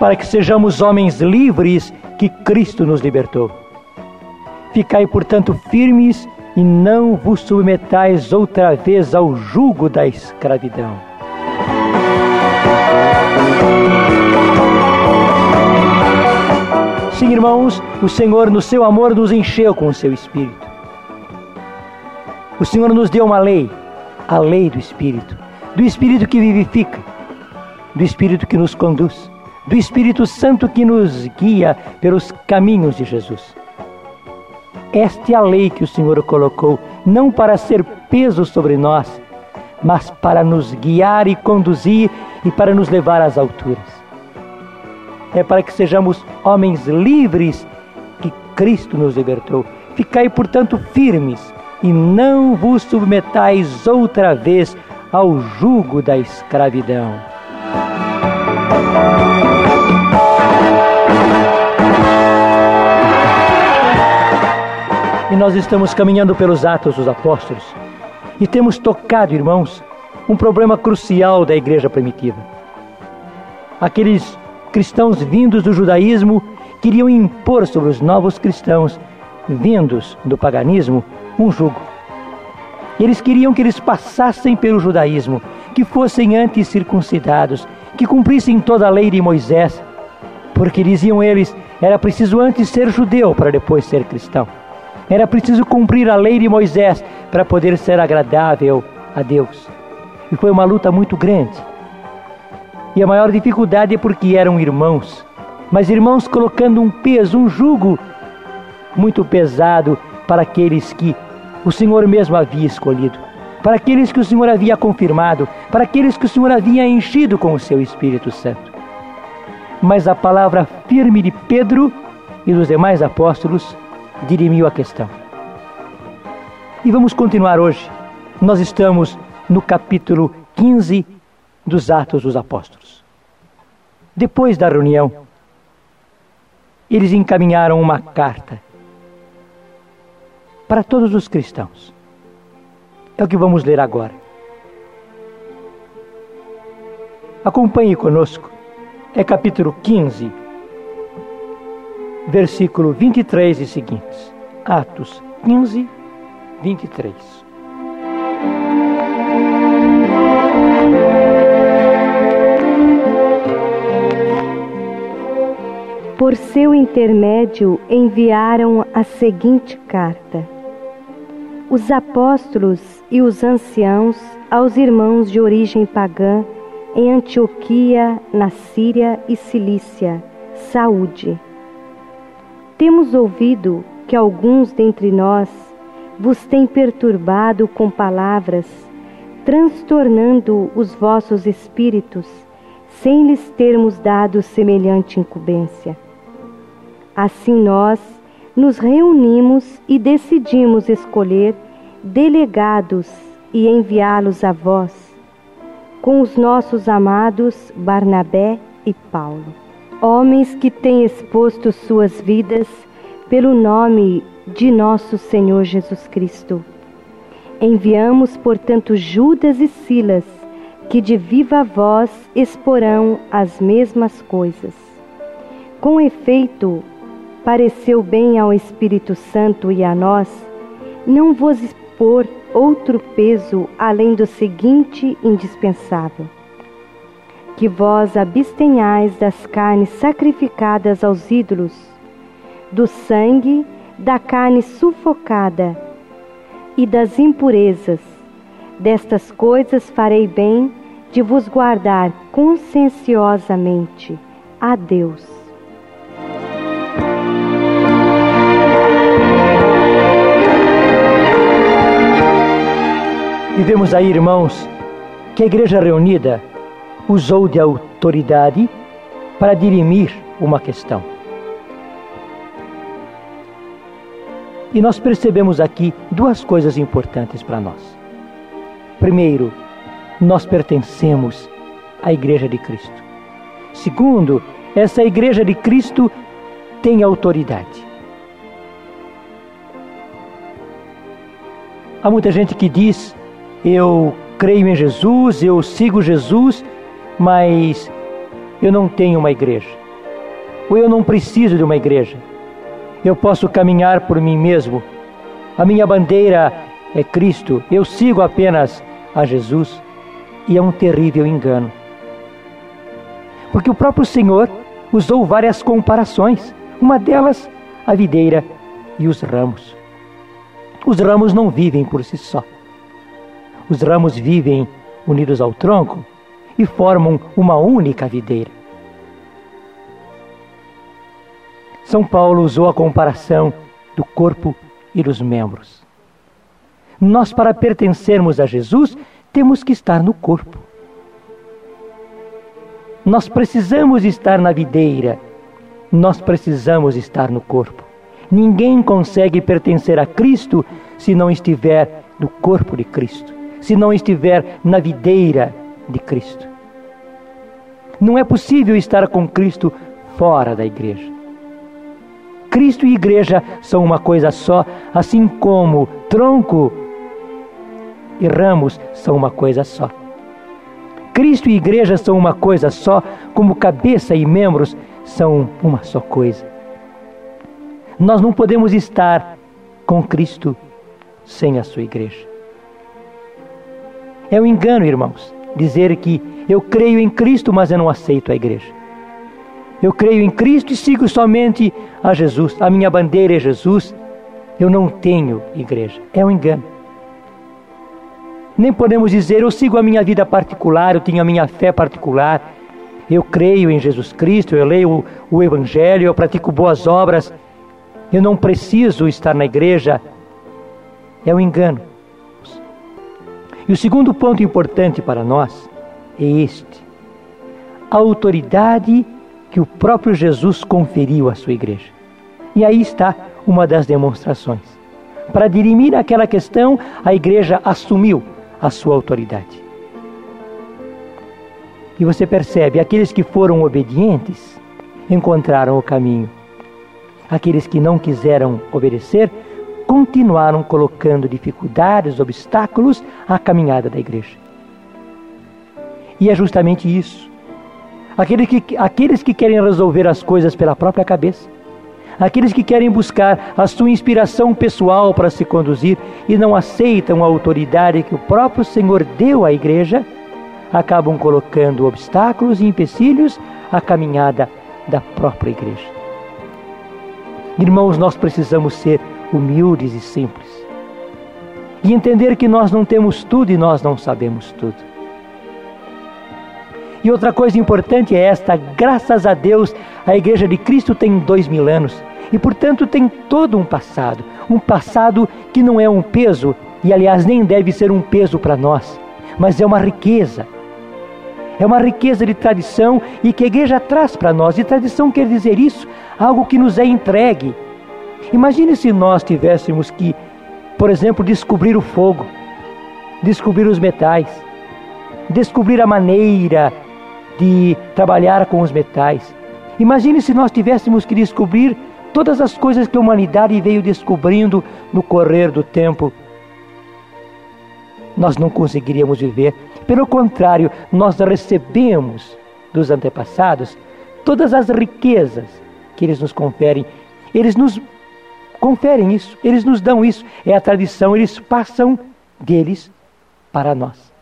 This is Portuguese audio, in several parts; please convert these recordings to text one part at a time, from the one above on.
para que sejamos homens livres que Cristo nos libertou. Ficai, portanto, firmes e não vos submetais outra vez ao jugo da escravidão. Sim, irmãos, o Senhor, no seu amor, nos encheu com o seu Espírito. O Senhor nos deu uma lei, a lei do Espírito, do Espírito que vivifica, do Espírito que nos conduz, do Espírito Santo que nos guia pelos caminhos de Jesus. Esta é a lei que o Senhor colocou, não para ser peso sobre nós, mas para nos guiar e conduzir e para nos levar às alturas. É para que sejamos homens livres que Cristo nos libertou. Ficai, portanto, firmes e não vos submetais outra vez ao jugo da escravidão. E nós estamos caminhando pelos Atos dos Apóstolos e temos tocado, irmãos, um problema crucial da igreja primitiva. Aqueles cristãos vindos do judaísmo queriam impor sobre os novos cristãos vindos do paganismo um jugo. Eles queriam que eles passassem pelo judaísmo, que fossem antes circuncidados, que cumprissem toda a lei de Moisés, porque diziam eles, era preciso antes ser judeu para depois ser cristão. Era preciso cumprir a lei de Moisés para poder ser agradável a Deus. E foi uma luta muito grande. E a maior dificuldade é porque eram irmãos, mas irmãos colocando um peso, um jugo muito pesado para aqueles que o Senhor mesmo havia escolhido, para aqueles que o Senhor havia confirmado, para aqueles que o Senhor havia enchido com o seu Espírito Santo. Mas a palavra firme de Pedro e dos demais apóstolos dirimiu a questão. E vamos continuar hoje. Nós estamos no capítulo 15 dos Atos dos Apóstolos. Depois da reunião, eles encaminharam uma carta para todos os cristãos. É o que vamos ler agora. Acompanhe conosco. É capítulo 15, versículo 23 e seguintes. Atos 15, 23. Por seu intermédio enviaram a seguinte carta: Os apóstolos e os anciãos aos irmãos de origem pagã em Antioquia, na Síria e Cilícia, saúde. Temos ouvido que alguns dentre nós vos têm perturbado com palavras, transtornando os vossos espíritos, sem lhes termos dado semelhante incumbência. Assim nós nos reunimos e decidimos escolher delegados e enviá-los a vós, com os nossos amados Barnabé e Paulo homens que têm exposto suas vidas pelo nome de nosso Senhor Jesus Cristo. Enviamos, portanto, Judas e Silas, que de viva voz exporão as mesmas coisas. Com efeito, pareceu bem ao Espírito Santo e a nós não vos expor outro peso além do seguinte indispensável que vós abstenhais das carnes sacrificadas aos ídolos, do sangue, da carne sufocada e das impurezas. Destas coisas farei bem de vos guardar conscienciosamente a Deus. E vemos aí, irmãos, que a igreja reunida usou de autoridade para dirimir uma questão. E nós percebemos aqui duas coisas importantes para nós. Primeiro, nós pertencemos à Igreja de Cristo. Segundo, essa Igreja de Cristo tem autoridade. Há muita gente que diz: Eu creio em Jesus, eu sigo Jesus, mas eu não tenho uma igreja. ou eu não preciso de uma igreja. Eu posso caminhar por mim mesmo. A minha bandeira é Cristo. Eu sigo apenas a Jesus. E é um terrível engano. Porque o próprio Senhor usou várias comparações. Uma delas, a videira e os ramos. Os ramos não vivem por si só. Os ramos vivem unidos ao tronco e formam uma única videira. São Paulo usou a comparação do corpo e dos membros. Nós, para pertencermos a Jesus, temos que estar no corpo. Nós precisamos estar na videira, nós precisamos estar no corpo. Ninguém consegue pertencer a Cristo se não estiver no corpo de Cristo, se não estiver na videira de Cristo. Não é possível estar com Cristo fora da igreja. Cristo e igreja são uma coisa só, assim como tronco e ramos são uma coisa só. Cristo e igreja são uma coisa só, como cabeça e membros são uma só coisa. Nós não podemos estar com Cristo sem a sua igreja. É um engano, irmãos, dizer que eu creio em Cristo, mas eu não aceito a igreja. Eu creio em Cristo e sigo somente a Jesus. A minha bandeira é Jesus. Eu não tenho igreja. É um engano. Nem podemos dizer eu sigo a minha vida particular, eu tenho a minha fé particular. Eu creio em Jesus Cristo, eu leio o Evangelho, eu pratico boas obras. Eu não preciso estar na igreja. É um engano. E o segundo ponto importante para nós é este: a autoridade que o próprio Jesus conferiu à sua igreja. E aí está uma das demonstrações. Para dirimir aquela questão, a igreja assumiu a sua autoridade. E você percebe, aqueles que foram obedientes encontraram o caminho. Aqueles que não quiseram obedecer continuaram colocando dificuldades, obstáculos à caminhada da igreja. E é justamente isso aqueles que, aqueles que querem resolver as coisas pela própria cabeça, aqueles que querem buscar a sua inspiração pessoal para se conduzir e não aceitam a autoridade que o próprio Senhor deu à igreja, acabam colocando obstáculos e empecilhos à caminhada da própria igreja. Irmãos, nós precisamos ser humildes e simples e entender que nós não temos tudo e nós não sabemos tudo. E outra coisa importante é esta: graças a Deus, a Igreja de Cristo tem dois mil anos e, portanto, tem todo um passado. Um passado que não é um peso, e aliás, nem deve ser um peso para nós, mas é uma riqueza. É uma riqueza de tradição e que a igreja traz para nós. E tradição quer dizer isso, algo que nos é entregue. Imagine se nós tivéssemos que, por exemplo, descobrir o fogo, descobrir os metais, descobrir a maneira de trabalhar com os metais. Imagine se nós tivéssemos que descobrir todas as coisas que a humanidade veio descobrindo no correr do tempo. Nós não conseguiríamos viver. Pelo contrário, nós recebemos dos antepassados todas as riquezas que eles nos conferem. Eles nos conferem isso, eles nos dão isso. É a tradição, eles passam deles para nós.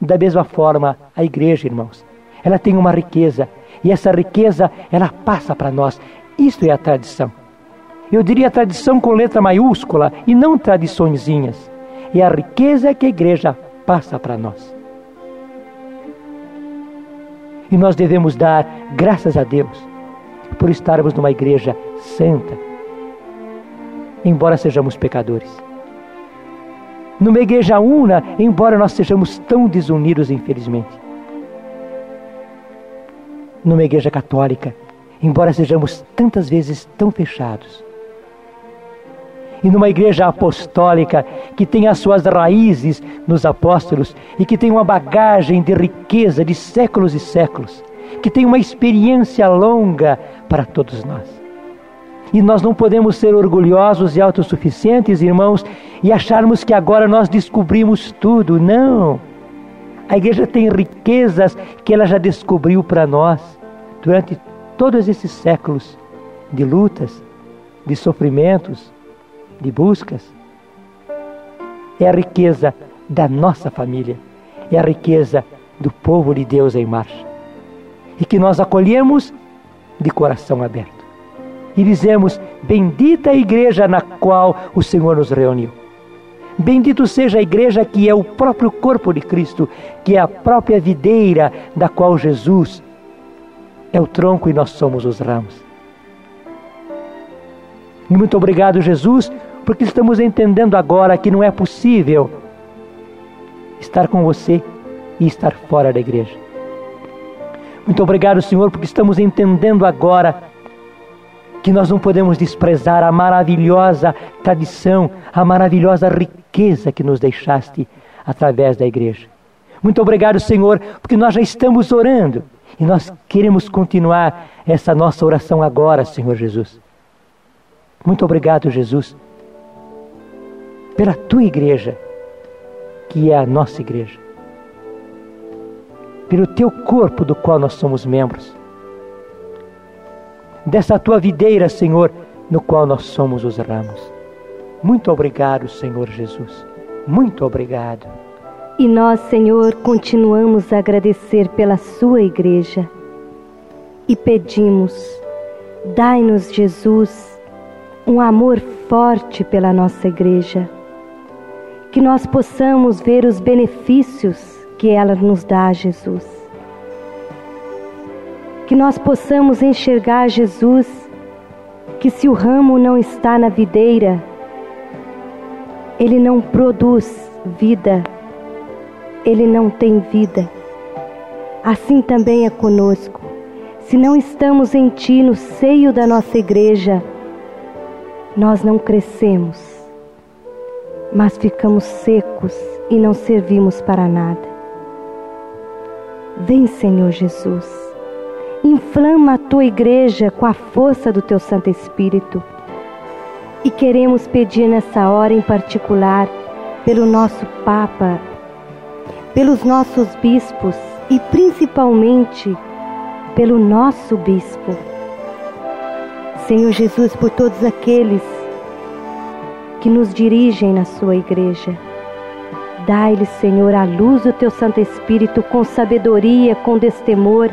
Da mesma forma, a igreja, irmãos, ela tem uma riqueza e essa riqueza ela passa para nós. Isto é a tradição. Eu diria tradição com letra maiúscula e não tradiçõezinhas. É a riqueza que a igreja passa para nós. E nós devemos dar graças a Deus por estarmos numa igreja santa, embora sejamos pecadores numa igreja una, embora nós sejamos tão desunidos, infelizmente. Numa igreja católica, embora sejamos tantas vezes tão fechados. E numa igreja apostólica que tem as suas raízes nos apóstolos e que tem uma bagagem de riqueza de séculos e séculos, que tem uma experiência longa para todos nós. E nós não podemos ser orgulhosos e autossuficientes, irmãos, e acharmos que agora nós descobrimos tudo. Não. A igreja tem riquezas que ela já descobriu para nós durante todos esses séculos de lutas, de sofrimentos, de buscas. É a riqueza da nossa família, é a riqueza do povo de Deus em marcha. E que nós acolhemos de coração aberto. E dizemos: Bendita a igreja na qual o Senhor nos reuniu. Bendito seja a igreja que é o próprio corpo de Cristo, que é a própria videira da qual Jesus é o tronco e nós somos os ramos. E muito obrigado, Jesus, porque estamos entendendo agora que não é possível estar com você e estar fora da igreja. Muito obrigado, Senhor, porque estamos entendendo agora que nós não podemos desprezar a maravilhosa tradição, a maravilhosa riqueza que nos deixaste através da igreja. Muito obrigado, Senhor, porque nós já estamos orando e nós queremos continuar essa nossa oração agora, Senhor Jesus. Muito obrigado, Jesus, pela tua igreja, que é a nossa igreja, pelo teu corpo do qual nós somos membros dessa tua videira, Senhor, no qual nós somos os ramos. Muito obrigado, Senhor Jesus. Muito obrigado. E nós, Senhor, continuamos a agradecer pela Sua igreja e pedimos, dai-nos, Jesus, um amor forte pela nossa igreja, que nós possamos ver os benefícios que ela nos dá, Jesus que nós possamos enxergar Jesus, que se o ramo não está na videira, ele não produz vida, ele não tem vida. Assim também é conosco. Se não estamos em Ti, no seio da nossa igreja, nós não crescemos, mas ficamos secos e não servimos para nada. Vem, Senhor Jesus Inflama a tua igreja com a força do teu Santo Espírito. E queremos pedir nessa hora em particular pelo nosso Papa, pelos nossos bispos e principalmente pelo nosso bispo. Senhor Jesus, por todos aqueles que nos dirigem na sua igreja. Dai-lhes, Senhor, a luz do teu Santo Espírito com sabedoria, com destemor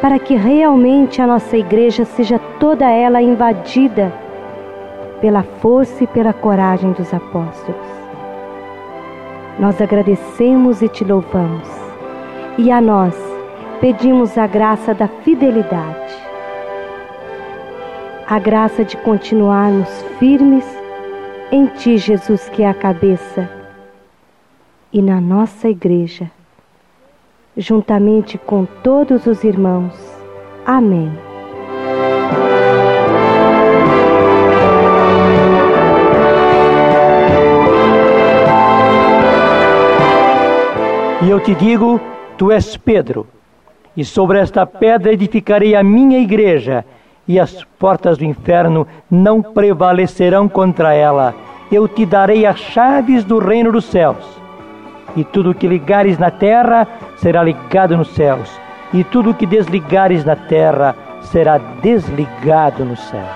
para que realmente a nossa igreja seja toda ela invadida pela força e pela coragem dos apóstolos. Nós agradecemos e te louvamos, e a nós pedimos a graça da fidelidade, a graça de continuarmos firmes em Ti, Jesus, que é a cabeça, e na nossa igreja juntamente com todos os irmãos. Amém. E eu te digo: tu és Pedro, e sobre esta pedra edificarei a minha igreja, e as portas do inferno não prevalecerão contra ela. Eu te darei as chaves do reino dos céus e tudo o que ligares na terra será ligado nos céus, e tudo o que desligares na terra será desligado no céu.